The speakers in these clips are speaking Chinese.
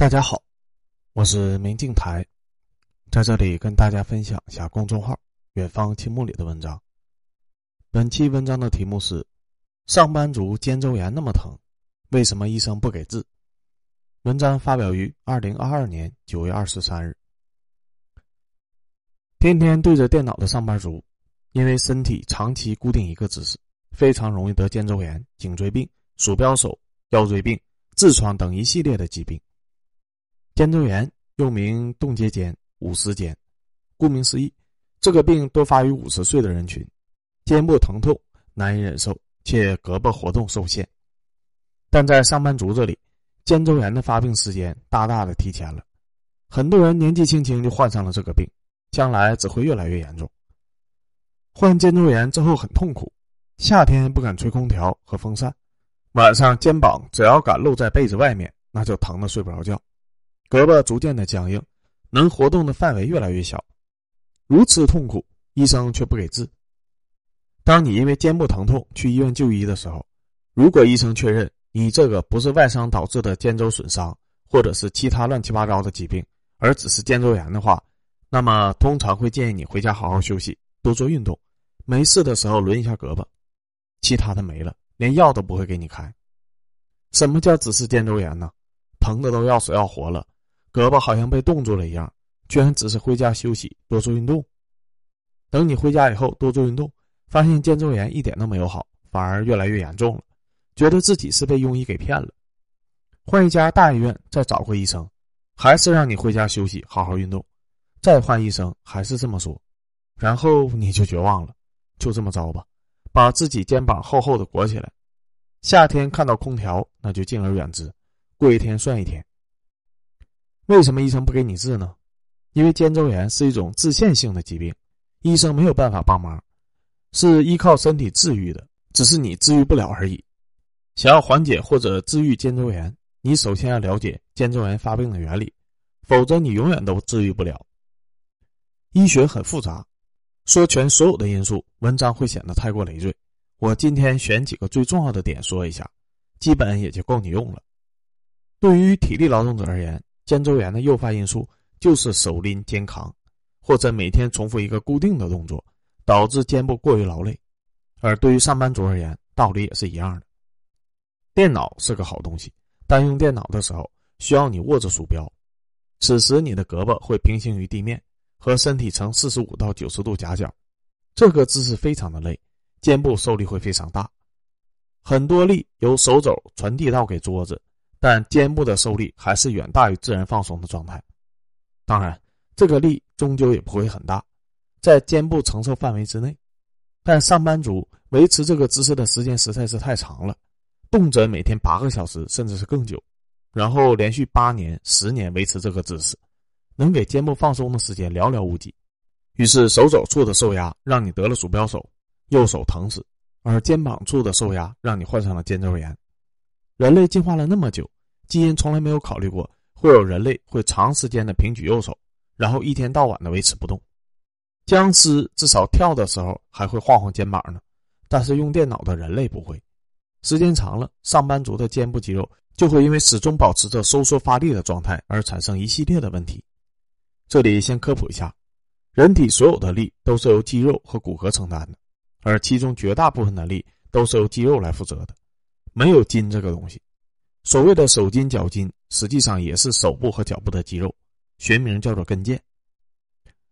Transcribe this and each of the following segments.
大家好，我是明镜台，在这里跟大家分享一下公众号“远方青木”里的文章。本期文章的题目是：上班族肩周炎那么疼，为什么医生不给治？文章发表于二零二二年九月二十三日。天天对着电脑的上班族，因为身体长期固定一个姿势，非常容易得肩周炎、颈椎病、鼠标手、腰椎病、痔疮等一系列的疾病。肩周炎又名冻结肩、五十肩，顾名思义，这个病多发于五十岁的人群，肩部疼痛难以忍受，且胳膊活动受限。但在上班族这里，肩周炎的发病时间大大的提前了，很多人年纪轻轻就患上了这个病，将来只会越来越严重。患肩周炎之后很痛苦，夏天不敢吹空调和风扇，晚上肩膀只要敢露在被子外面，那就疼得睡不着觉。胳膊逐渐的僵硬，能活动的范围越来越小，如此痛苦，医生却不给治。当你因为肩部疼痛去医院就医的时候，如果医生确认你这个不是外伤导致的肩周损伤，或者是其他乱七八糟的疾病，而只是肩周炎的话，那么通常会建议你回家好好休息，多做运动，没事的时候抡一下胳膊，其他的没了，连药都不会给你开。什么叫只是肩周炎呢？疼的都要死要活了。胳膊好像被冻住了一样，居然只是回家休息，多做运动。等你回家以后多做运动，发现肩周炎一点都没有好，反而越来越严重了，觉得自己是被庸医给骗了。换一家大医院再找个医生，还是让你回家休息，好好运动。再换医生还是这么说，然后你就绝望了，就这么着吧，把自己肩膀厚厚的裹起来。夏天看到空调，那就敬而远之，过一天算一天。为什么医生不给你治呢？因为肩周炎是一种自限性的疾病，医生没有办法帮忙，是依靠身体治愈的，只是你治愈不了而已。想要缓解或者治愈肩周炎，你首先要了解肩周炎发病的原理，否则你永远都治愈不了。医学很复杂，说全所有的因素，文章会显得太过累赘。我今天选几个最重要的点说一下，基本也就够你用了。对于体力劳动者而言，肩周炎的诱发因素就是手拎肩扛，或者每天重复一个固定的动作，导致肩部过于劳累。而对于上班族而言，道理也是一样的。电脑是个好东西，但用电脑的时候需要你握着鼠标，此时你的胳膊会平行于地面，和身体呈四十五到九十度夹角，这个姿势非常的累，肩部受力会非常大，很多力由手肘传递到给桌子。但肩部的受力还是远大于自然放松的状态，当然，这个力终究也不会很大，在肩部承受范围之内。但上班族维持这个姿势的时间实在是太长了，动辄每天八个小时，甚至是更久，然后连续八年、十年维持这个姿势，能给肩部放松的时间寥寥无几。于是，手肘处的受压让你得了鼠标手，右手疼死；而肩膀处的受压让你患上了肩周炎。人类进化了那么久，基因从来没有考虑过会有人类会长时间的平举右手，然后一天到晚的维持不动。僵尸至少跳的时候还会晃晃肩膀呢，但是用电脑的人类不会。时间长了，上班族的肩部肌肉就会因为始终保持着收缩发力的状态而产生一系列的问题。这里先科普一下，人体所有的力都是由肌肉和骨骼承担的，而其中绝大部分的力都是由肌肉来负责的。没有筋这个东西，所谓的手筋脚筋，实际上也是手部和脚部的肌肉，学名叫做跟腱。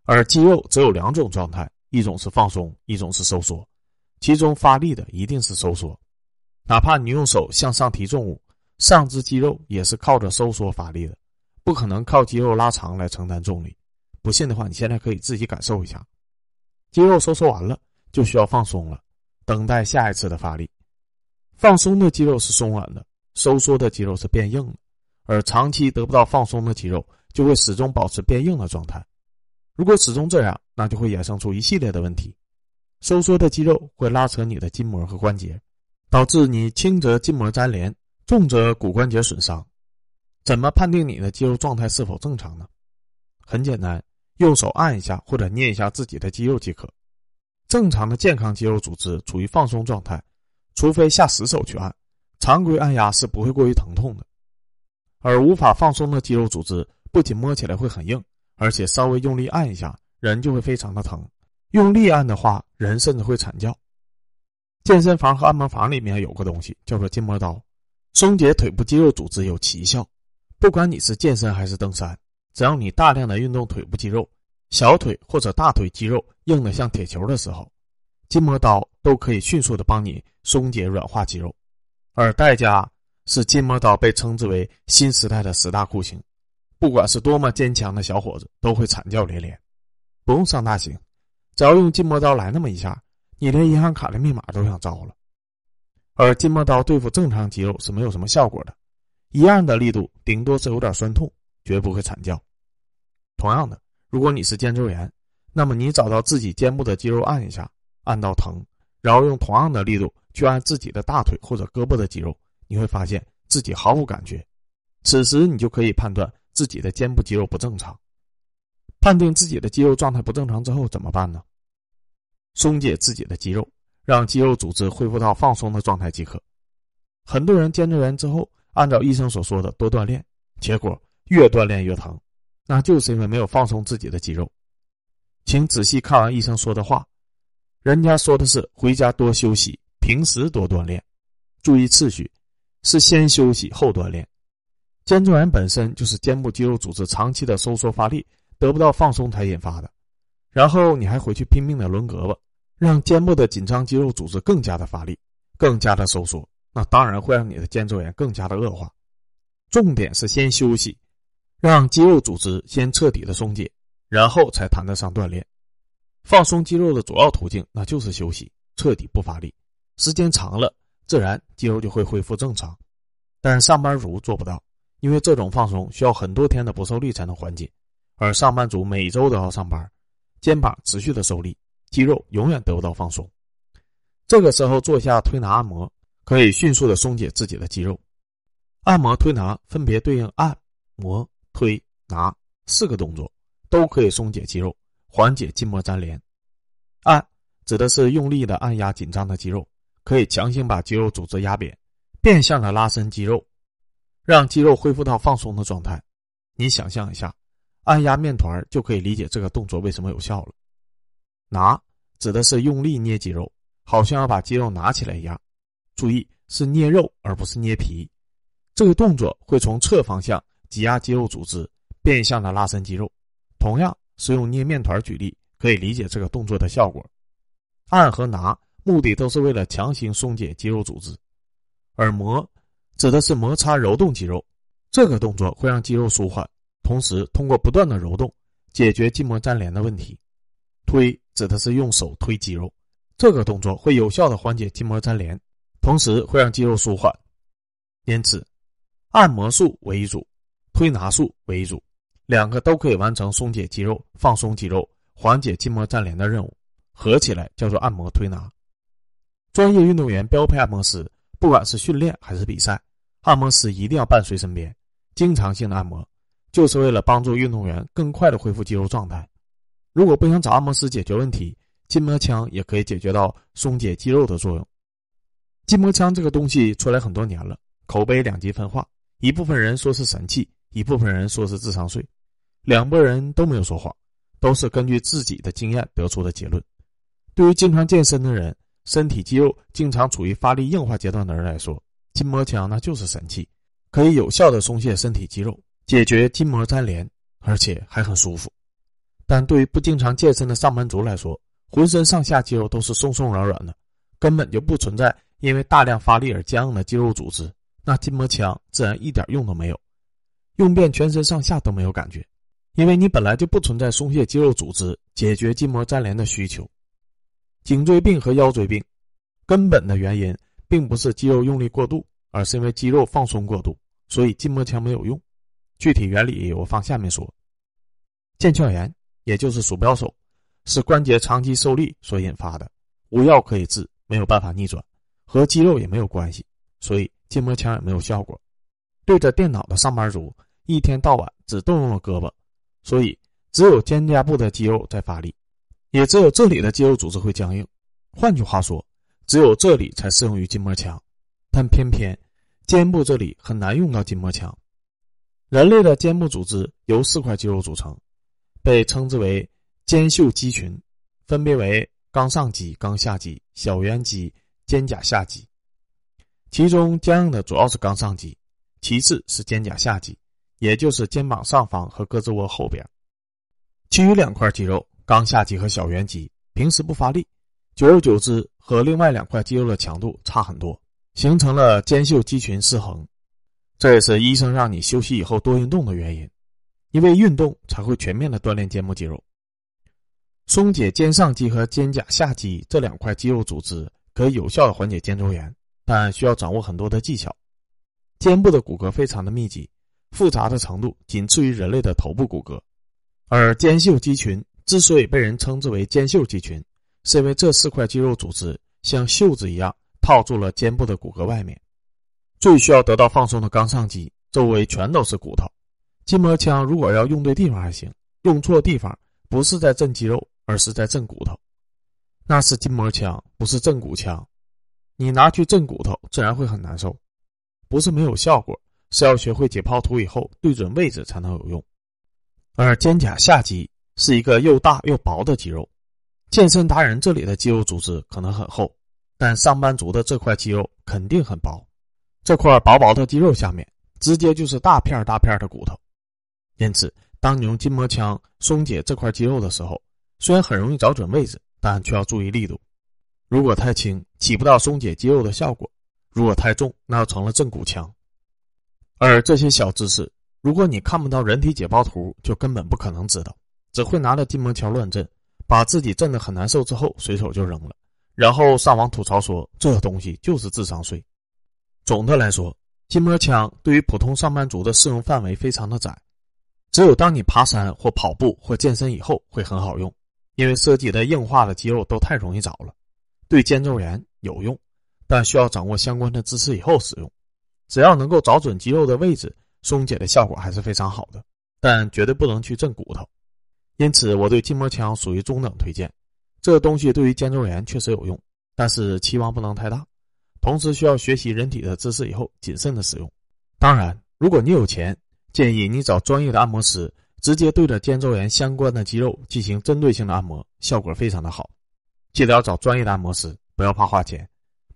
而肌肉只有两种状态，一种是放松，一种是收缩，其中发力的一定是收缩。哪怕你用手向上提重物，上肢肌肉也是靠着收缩发力的，不可能靠肌肉拉长来承担重力。不信的话，你现在可以自己感受一下，肌肉收缩完了，就需要放松了，等待下一次的发力。放松的肌肉是松软的，收缩的肌肉是变硬的，而长期得不到放松的肌肉就会始终保持变硬的状态。如果始终这样，那就会衍生出一系列的问题。收缩的肌肉会拉扯你的筋膜和关节，导致你轻则筋膜粘连，重则骨关节损伤。怎么判定你的肌肉状态是否正常呢？很简单，用手按一下或者捏一下自己的肌肉即可。正常的健康肌肉组织处于放松状态。除非下死手去按，常规按压是不会过于疼痛的。而无法放松的肌肉组织不仅摸起来会很硬，而且稍微用力按一下，人就会非常的疼。用力按的话，人甚至会惨叫。健身房和按摩房里面有个东西叫做筋膜刀，松解腿部肌肉组织有奇效。不管你是健身还是登山，只要你大量的运动腿部肌肉，小腿或者大腿肌肉硬的像铁球的时候，筋膜刀都可以迅速的帮你松解软化肌肉，而代价是筋膜刀被称之为新时代的十大酷刑。不管是多么坚强的小伙子，都会惨叫连连。不用上大刑，只要用筋膜刀来那么一下。你连银行卡的密码都想糟了，而筋膜刀对付正常肌肉是没有什么效果的，一样的力度，顶多是有点酸痛，绝不会惨叫。同样的，如果你是肩周炎，那么你找到自己肩部的肌肉按一下，按到疼，然后用同样的力度去按自己的大腿或者胳膊的肌肉，你会发现自己毫无感觉。此时你就可以判断自己的肩部肌肉不正常。判定自己的肌肉状态不正常之后怎么办呢？松解自己的肌肉，让肌肉组织恢复到放松的状态即可。很多人肩周炎之后，按照医生所说的多锻炼，结果越锻炼越疼，那就是因为没有放松自己的肌肉。请仔细看完医生说的话，人家说的是回家多休息，平时多锻炼，注意次序，是先休息后锻炼。肩周炎本身就是肩部肌肉组织长期的收缩发力得不到放松才引发的，然后你还回去拼命的抡胳膊。让肩部的紧张肌肉组织更加的发力，更加的收缩，那当然会让你的肩周炎更加的恶化。重点是先休息，让肌肉组织先彻底的松解，然后才谈得上锻炼。放松肌肉的主要途径那就是休息，彻底不发力，时间长了，自然肌肉就会恢复正常。但是上班族做不到，因为这种放松需要很多天的不受力才能缓解，而上班族每周都要上班，肩膀持续的受力。肌肉永远得不到放松，这个时候做下推拿按摩，可以迅速的松解自己的肌肉。按摩、推拿分别对应按摩、推拿四个动作，都可以松解肌肉，缓解筋膜粘连。按指的是用力的按压紧张的肌肉，可以强行把肌肉组织压扁，变相的拉伸肌肉，让肌肉恢复到放松的状态。你想象一下，按压面团就可以理解这个动作为什么有效了。拿指的是用力捏肌肉，好像要把肌肉拿起来一样。注意是捏肉而不是捏皮。这个动作会从侧方向挤压肌肉组织，变相的拉伸肌肉。同样是用捏面团举例，可以理解这个动作的效果。按和拿目的都是为了强行松解肌肉组织，而摩指的是摩擦揉动肌肉。这个动作会让肌肉舒缓，同时通过不断的揉动，解决筋膜粘连的问题。推指的是用手推肌肉，这个动作会有效的缓解筋膜粘连，同时会让肌肉舒缓。因此，按摩术为主，推拿术为主，两个都可以完成松解肌肉、放松肌肉、缓解筋膜粘连的任务，合起来叫做按摩推拿。专业运动员标配按摩师，不管是训练还是比赛，按摩师一定要伴随身边，经常性的按摩，就是为了帮助运动员更快的恢复肌肉状态。如果不想找按摩师解决问题，筋膜枪也可以解决到松解肌肉的作用。筋膜枪这个东西出来很多年了，口碑两极分化，一部分人说是神器，一部分人说是智商税，两拨人都没有说谎，都是根据自己的经验得出的结论。对于经常健身的人，身体肌肉经常处于发力硬化阶段的人来说，筋膜枪那就是神器，可以有效的松懈身体肌肉，解决筋膜粘连，而且还很舒服。但对于不经常健身的上班族来说，浑身上下肌肉都是松松软软的，根本就不存在因为大量发力而僵硬的肌肉组织。那筋膜枪自然一点用都没有，用遍全身上下都没有感觉，因为你本来就不存在松懈肌肉组织、解决筋膜粘连的需求。颈椎病和腰椎病，根本的原因并不是肌肉用力过度，而是因为肌肉放松过度，所以筋膜枪没有用。具体原理我放下面说。腱鞘炎。也就是鼠标手，是关节长期受力所引发的，无药可以治，没有办法逆转，和肌肉也没有关系，所以筋膜枪也没有效果。对着电脑的上班族，一天到晚只动用了胳膊，所以只有肩胛部的肌肉在发力，也只有这里的肌肉组织会僵硬。换句话说，只有这里才适用于筋膜枪，但偏偏肩部这里很难用到筋膜枪。人类的肩部组织由四块肌肉组成，被称之为肩袖肌群，分别为冈上肌、冈下肌、小圆肌、肩胛下肌。其中僵硬的主要是冈上肌，其次是肩胛下肌，也就是肩膀上方和胳肢窝后边。其余两块肌肉冈下肌和小圆肌平时不发力，久而久之和另外两块肌肉的强度差很多，形成了肩袖肌群失衡。这也是医生让你休息以后多运动的原因，因为运动才会全面的锻炼肩部肌肉。松解肩上肌和肩胛下肌这两块肌肉组织，可以有效的缓解肩周炎。但需要掌握很多的技巧。肩部的骨骼非常的密集，复杂的程度仅次于人类的头部骨骼。而肩袖肌群之所以被人称之为肩袖肌群，是因为这四块肌肉组织像袖子一样套住了肩部的骨骼外面。最需要得到放松的冈上肌周围全都是骨头。筋膜枪如果要用对地方还行，用错地方不是在震肌肉，而是在震骨头。那是筋膜枪，不是震骨枪。你拿去震骨头，自然会很难受，不是没有效果，是要学会解剖图以后对准位置才能有用。而肩胛下肌是一个又大又薄的肌肉，健身达人这里的肌肉组织可能很厚，但上班族的这块肌肉肯定很薄。这块薄薄的肌肉下面，直接就是大片大片的骨头，因此，当你用筋膜枪松解这块肌肉的时候，虽然很容易找准位置，但却要注意力度。如果太轻，起不到松解肌肉的效果；如果太重，那就成了正骨枪。而这些小知识，如果你看不到人体解剖图，就根本不可能知道。只会拿着筋膜枪乱震，把自己震得很难受之后，随手就扔了，然后上网吐槽说这东西就是智商税。总的来说，筋膜枪对于普通上班族的适用范围非常的窄，只有当你爬山或跑步或健身以后会很好用，因为涉及的硬化的肌肉都太容易找了。对肩周炎有用，但需要掌握相关的知识以后使用。只要能够找准肌肉的位置，松解的效果还是非常好的。但绝对不能去震骨头。因此，我对筋膜枪属于中等推荐。这个东西对于肩周炎确实有用，但是期望不能太大。同时，需要学习人体的知识以后谨慎的使用。当然，如果你有钱，建议你找专业的按摩师，直接对着肩周炎相关的肌肉进行针对性的按摩，效果非常的好。记得要找专业的按摩师，不要怕花钱。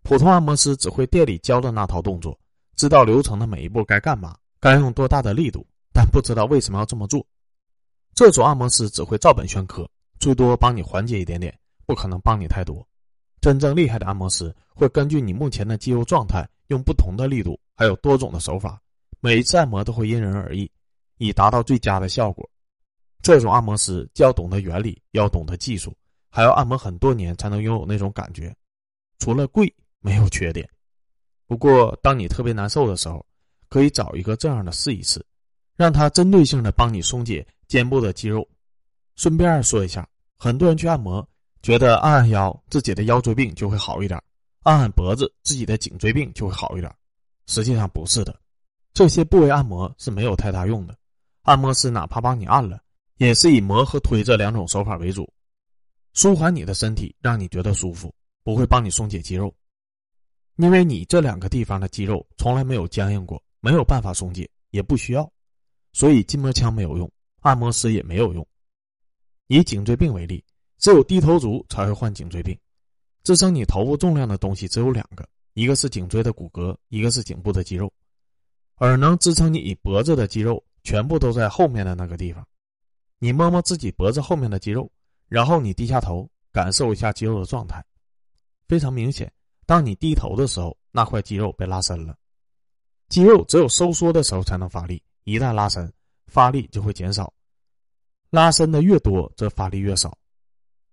普通按摩师只会店里教的那套动作，知道流程的每一步该干嘛，该用多大的力度，但不知道为什么要这么做。这种按摩师只会照本宣科，最多帮你缓解一点点，不可能帮你太多。真正厉害的按摩师会根据你目前的肌肉状态，用不同的力度，还有多种的手法，每一次按摩都会因人而异，以达到最佳的效果。这种按摩师既要懂得原理，要懂得技术。还要按摩很多年才能拥有那种感觉，除了贵没有缺点。不过，当你特别难受的时候，可以找一个这样的试一试，让他针对性的帮你松解肩部的肌肉。顺便说一下，很多人去按摩，觉得按按腰自己的腰椎病就会好一点，按按脖子自己的颈椎病就会好一点。实际上不是的，这些部位按摩是没有太大用的。按摩师哪怕帮你按了，也是以磨和推这两种手法为主。舒缓你的身体，让你觉得舒服，不会帮你松解肌肉，因为你这两个地方的肌肉从来没有僵硬过，没有办法松解，也不需要，所以筋膜枪没有用，按摩师也没有用。以颈椎病为例，只有低头族才会患颈椎病。支撑你头部重量的东西只有两个，一个是颈椎的骨骼，一个是颈部的肌肉，而能支撑你脖子的肌肉全部都在后面的那个地方。你摸摸自己脖子后面的肌肉。然后你低下头，感受一下肌肉的状态，非常明显。当你低头的时候，那块肌肉被拉伸了。肌肉只有收缩的时候才能发力，一旦拉伸，发力就会减少。拉伸的越多，则发力越少。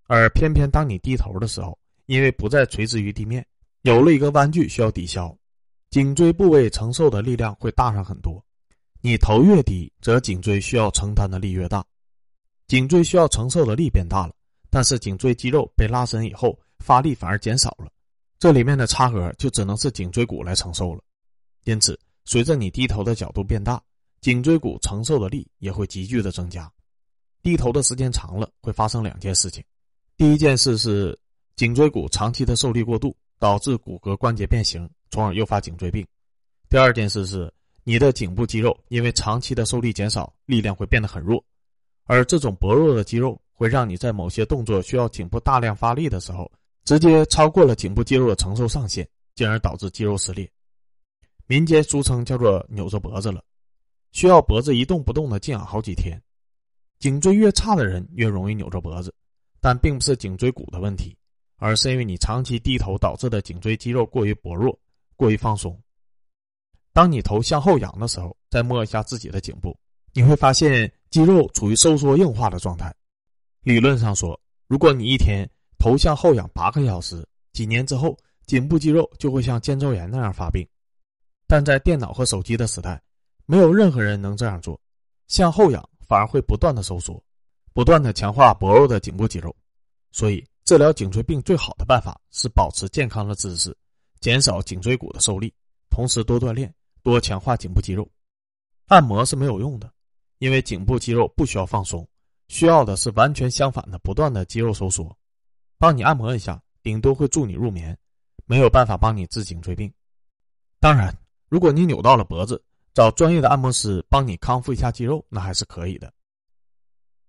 而偏偏当你低头的时候，因为不再垂直于地面，有了一个弯距需要抵消，颈椎部位承受的力量会大上很多。你头越低，则颈椎需要承担的力越大。颈椎需要承受的力变大了，但是颈椎肌肉被拉伸以后，发力反而减少了，这里面的差额就只能是颈椎骨来承受了。因此，随着你低头的角度变大，颈椎骨承受的力也会急剧的增加。低头的时间长了，会发生两件事情：第一件事是颈椎骨长期的受力过度，导致骨骼关节变形，从而诱发颈椎病；第二件事是你的颈部肌肉因为长期的受力减少，力量会变得很弱，而这种薄弱的肌肉会让你在某些动作需要颈部大量发力的时候，直接超过了颈部肌肉的承受上限，进而导致肌肉撕裂。民间俗称叫做扭着脖子了，需要脖子一动不动的静养好几天。颈椎越差的人越容易扭着脖子，但并不是颈椎骨的问题，而是因为你长期低头导致的颈椎肌肉过于薄弱、过于放松。当你头向后仰的时候，再摸一下自己的颈部，你会发现肌肉处于收缩硬化的状态。理论上说，如果你一天头向后仰八个小时，几年之后颈部肌肉就会像肩周炎那样发病。但在电脑和手机的时代，没有任何人能这样做，向后仰。反而会不断的收缩，不断的强化薄弱的颈部肌肉，所以治疗颈椎病最好的办法是保持健康的姿势，减少颈椎骨的受力，同时多锻炼，多强化颈部肌肉。按摩是没有用的，因为颈部肌肉不需要放松，需要的是完全相反的不断的肌肉收缩。帮你按摩一下，顶多会助你入眠，没有办法帮你治颈椎病。当然，如果你扭到了脖子。找专业的按摩师帮你康复一下肌肉，那还是可以的。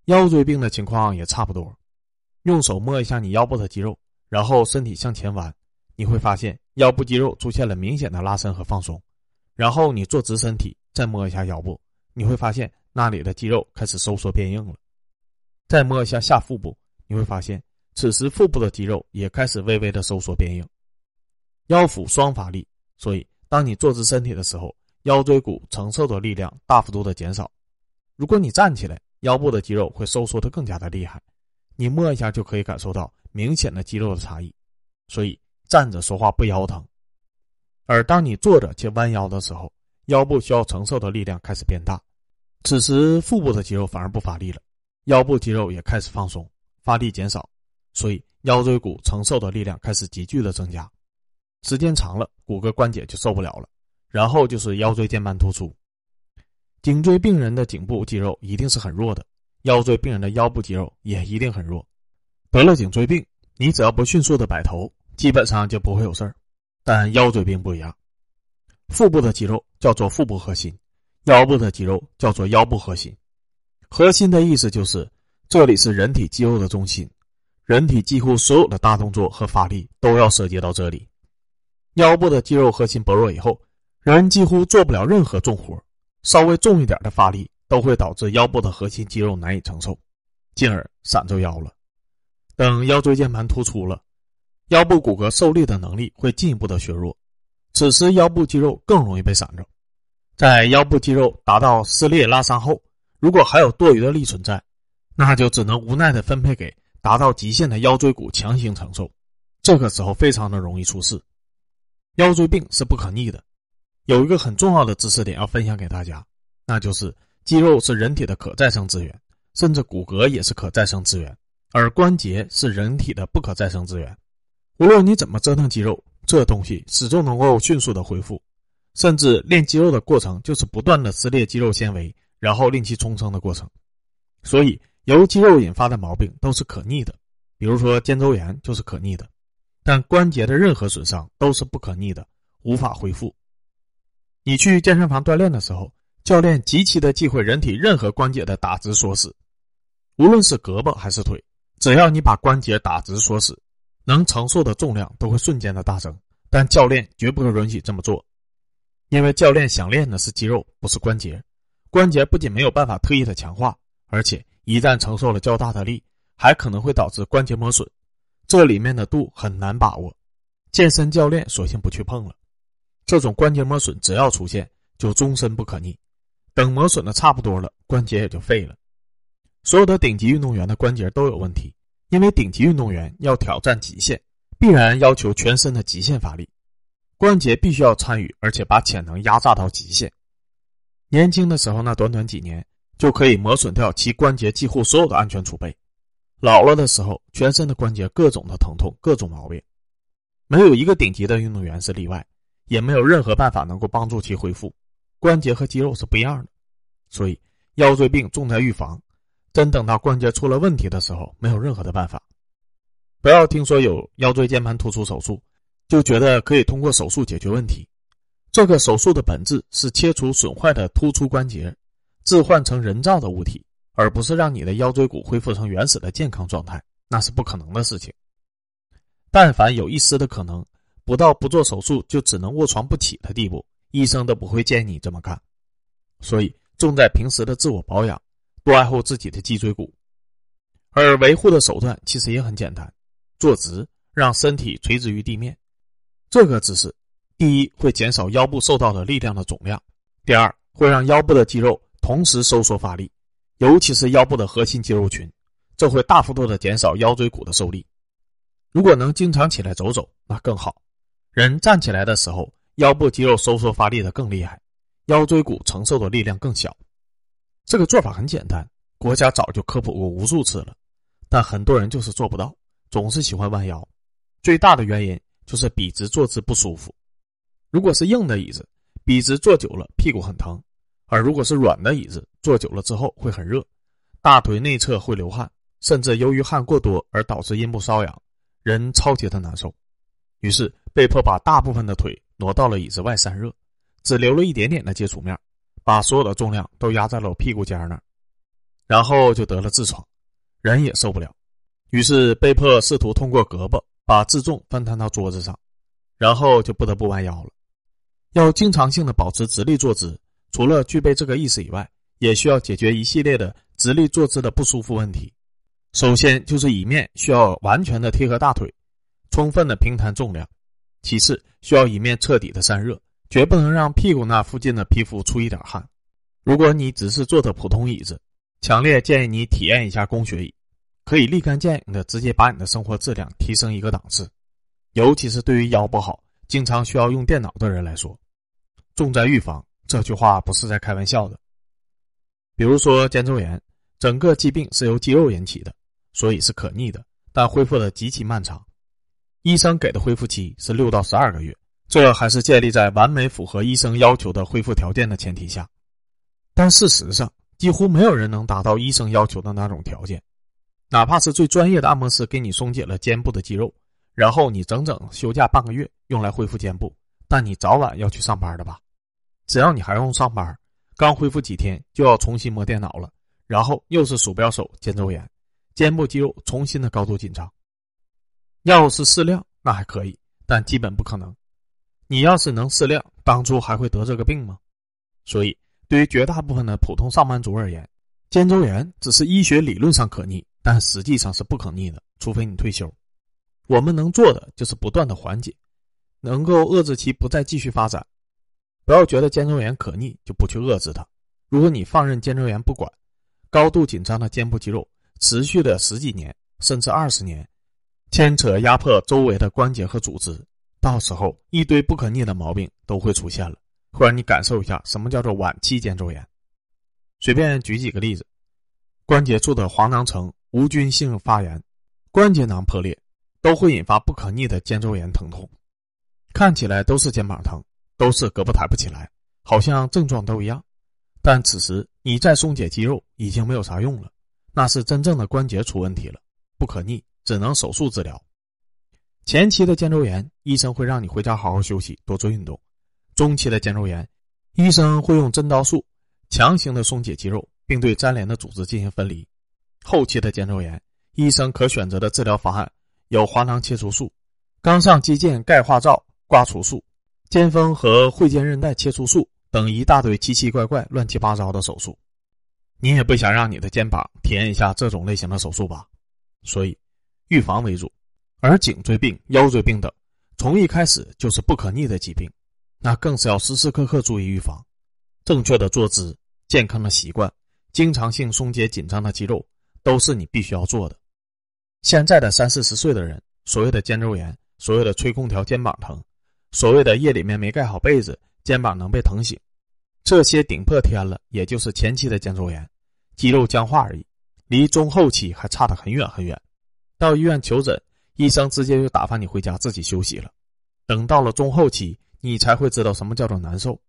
腰椎病的情况也差不多，用手摸一下你腰部的肌肉，然后身体向前弯，你会发现腰部肌肉出现了明显的拉伸和放松。然后你坐直身体，再摸一下腰部，你会发现那里的肌肉开始收缩变硬了。再摸一下下腹部，你会发现此时腹部的肌肉也开始微微的收缩变硬。腰腹双发力，所以当你坐直身体的时候。腰椎骨承受的力量大幅度的减少，如果你站起来，腰部的肌肉会收缩的更加的厉害，你摸一下就可以感受到明显的肌肉的差异。所以站着说话不腰疼，而当你坐着且弯腰的时候，腰部需要承受的力量开始变大，此时腹部的肌肉反而不发力了，腰部肌肉也开始放松，发力减少，所以腰椎骨承受的力量开始急剧的增加，时间长了，骨骼关节就受不了了。然后就是腰椎间盘突出，颈椎病人的颈部肌肉一定是很弱的，腰椎病人的腰部肌肉也一定很弱。得了颈椎病，你只要不迅速的摆头，基本上就不会有事儿。但腰椎病不一样，腹部的肌肉叫做腹部核心，腰部的肌肉叫做腰部核心。核心的意思就是这里是人体肌肉的中心，人体几乎所有的大动作和发力都要涉及到这里。腰部的肌肉核心薄弱以后。人几乎做不了任何重活，稍微重一点的发力都会导致腰部的核心肌肉难以承受，进而闪着腰了。等腰椎间盘突出了，腰部骨骼受力的能力会进一步的削弱，此时腰部肌肉更容易被闪着。在腰部肌肉达到撕裂拉伤后，如果还有多余的力存在，那就只能无奈的分配给达到极限的腰椎骨强行承受，这个时候非常的容易出事。腰椎病是不可逆的。有一个很重要的知识点要分享给大家，那就是肌肉是人体的可再生资源，甚至骨骼也是可再生资源，而关节是人体的不可再生资源。无论你怎么折腾肌肉，这东西始终能够迅速的恢复，甚至练肌肉的过程就是不断的撕裂肌肉纤维，然后令其重生的过程。所以，由肌肉引发的毛病都是可逆的，比如说肩周炎就是可逆的，但关节的任何损伤都是不可逆的，无法恢复。你去健身房锻炼的时候，教练极其的忌讳人体任何关节的打直缩死，无论是胳膊还是腿，只要你把关节打直缩死，能承受的重量都会瞬间的大增。但教练绝不会允许这么做，因为教练想练的是肌肉，不是关节。关节不仅没有办法特意的强化，而且一旦承受了较大的力，还可能会导致关节磨损，这里面的度很难把握。健身教练索性不去碰了。这种关节磨损只要出现，就终身不可逆。等磨损的差不多了，关节也就废了。所有的顶级运动员的关节都有问题，因为顶级运动员要挑战极限，必然要求全身的极限发力，关节必须要参与，而且把潜能压榨到极限。年轻的时候那短短几年就可以磨损掉其关节几乎所有的安全储备，老了的时候全身的关节各种的疼痛，各种毛病，没有一个顶级的运动员是例外。也没有任何办法能够帮助其恢复，关节和肌肉是不一样的，所以腰椎病重在预防。真等到关节出了问题的时候，没有任何的办法。不要听说有腰椎间盘突出手术，就觉得可以通过手术解决问题。这个手术的本质是切除损坏的突出关节，置换成人造的物体，而不是让你的腰椎骨恢复成原始的健康状态，那是不可能的事情。但凡有一丝的可能，不到不做手术就只能卧床不起的地步，医生都不会建议你这么干。所以，重在平时的自我保养，多爱护自己的脊椎骨。而维护的手段其实也很简单：坐直，让身体垂直于地面。这个姿势。第一，会减少腰部受到的力量的总量；第二，会让腰部的肌肉同时收缩发力，尤其是腰部的核心肌肉群，这会大幅度的减少腰椎骨的受力。如果能经常起来走走，那更好。人站起来的时候，腰部肌肉收缩发力的更厉害，腰椎骨承受的力量更小。这个做法很简单，国家早就科普过无数次了，但很多人就是做不到，总是喜欢弯腰。最大的原因就是笔直坐姿不舒服。如果是硬的椅子，笔直坐久了屁股很疼；而如果是软的椅子，坐久了之后会很热，大腿内侧会流汗，甚至由于汗过多而导致阴部瘙痒，人超级的难受。于是被迫把大部分的腿挪到了椅子外散热，只留了一点点的接触面，把所有的重量都压在了屁股尖那儿，然后就得了痔疮，人也受不了，于是被迫试图通过胳膊把自重分摊到桌子上，然后就不得不弯腰了。要经常性的保持直立坐姿，除了具备这个意识以外，也需要解决一系列的直立坐姿的不舒服问题。首先就是椅面需要完全的贴合大腿，充分的平摊重量；其次需要椅面彻底的散热，绝不能让屁股那附近的皮肤出一点汗。如果你只是坐的普通椅子，强烈建议你体验一下工学椅，可以立竿见影的直接把你的生活质量提升一个档次，尤其是对于腰不好。经常需要用电脑的人来说，重在预防。这句话不是在开玩笑的。比如说肩周炎，整个疾病是由肌肉引起的，所以是可逆的，但恢复的极其漫长。医生给的恢复期是六到十二个月，这还是建立在完美符合医生要求的恢复条件的前提下。但事实上，几乎没有人能达到医生要求的那种条件，哪怕是最专业的按摩师给你松解了肩部的肌肉。然后你整整休假半个月，用来恢复肩部，但你早晚要去上班的吧？只要你还用上班，刚恢复几天就要重新摸电脑了，然后又是鼠标手肩周炎，肩部肌肉重新的高度紧张。要是适量那还可以，但基本不可能。你要是能适量，当初还会得这个病吗？所以，对于绝大部分的普通上班族而言，肩周炎只是医学理论上可逆，但实际上是不可逆的，除非你退休。我们能做的就是不断的缓解，能够遏制其不再继续发展。不要觉得肩周炎可逆就不去遏制它。如果你放任肩周炎不管，高度紧张的肩部肌肉持续了十几年甚至二十年，牵扯压迫周围的关节和组织，到时候一堆不可逆的毛病都会出现了，会让你感受一下什么叫做晚期肩周炎。随便举几个例子：关节处的黄囊层无菌性发炎，关节囊破裂。都会引发不可逆的肩周炎疼痛，看起来都是肩膀疼，都是胳膊抬不起来，好像症状都一样。但此时你再松解肌肉已经没有啥用了，那是真正的关节出问题了，不可逆，只能手术治疗。前期的肩周炎，医生会让你回家好好休息，多做运动；中期的肩周炎，医生会用针刀术强行的松解肌肉，并对粘连的组织进行分离；后期的肩周炎，医生可选择的治疗方案。有滑囊切除术、肛上肌腱钙化灶刮除术、肩峰和会肩韧带切除术等一大堆奇奇怪怪、乱七八糟的手术。你也不想让你的肩膀体验一下这种类型的手术吧？所以，预防为主。而颈椎病、腰椎病等，从一开始就是不可逆的疾病，那更是要时时刻刻注意预防。正确的坐姿、健康的习惯、经常性松解紧张的肌肉，都是你必须要做的。现在的三四十岁的人，所谓的肩周炎，所谓的吹空调肩膀疼，所谓的夜里面没盖好被子肩膀能被疼醒，这些顶破天了，也就是前期的肩周炎，肌肉僵化而已，离中后期还差得很远很远。到医院求诊，医生直接就打发你回家自己休息了。等到了中后期，你才会知道什么叫做难受。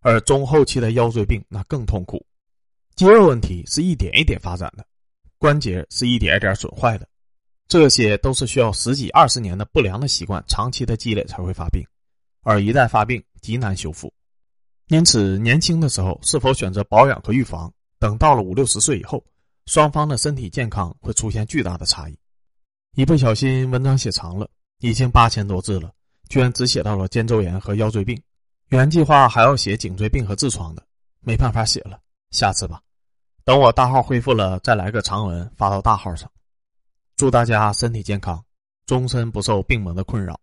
而中后期的腰椎病那更痛苦，肌肉问题是一点一点发展的，关节是一点一点损坏的。这些都是需要十几二十年的不良的习惯长期的积累才会发病，而一旦发病，极难修复。因此，年轻的时候是否选择保养和预防，等到了五六十岁以后，双方的身体健康会出现巨大的差异。一不小心，文章写长了，已经八千多字了，居然只写到了肩周炎和腰椎病。原计划还要写颈椎病和痔疮的，没办法写了，下次吧。等我大号恢复了，再来个长文发到大号上。祝大家身体健康，终身不受病魔的困扰。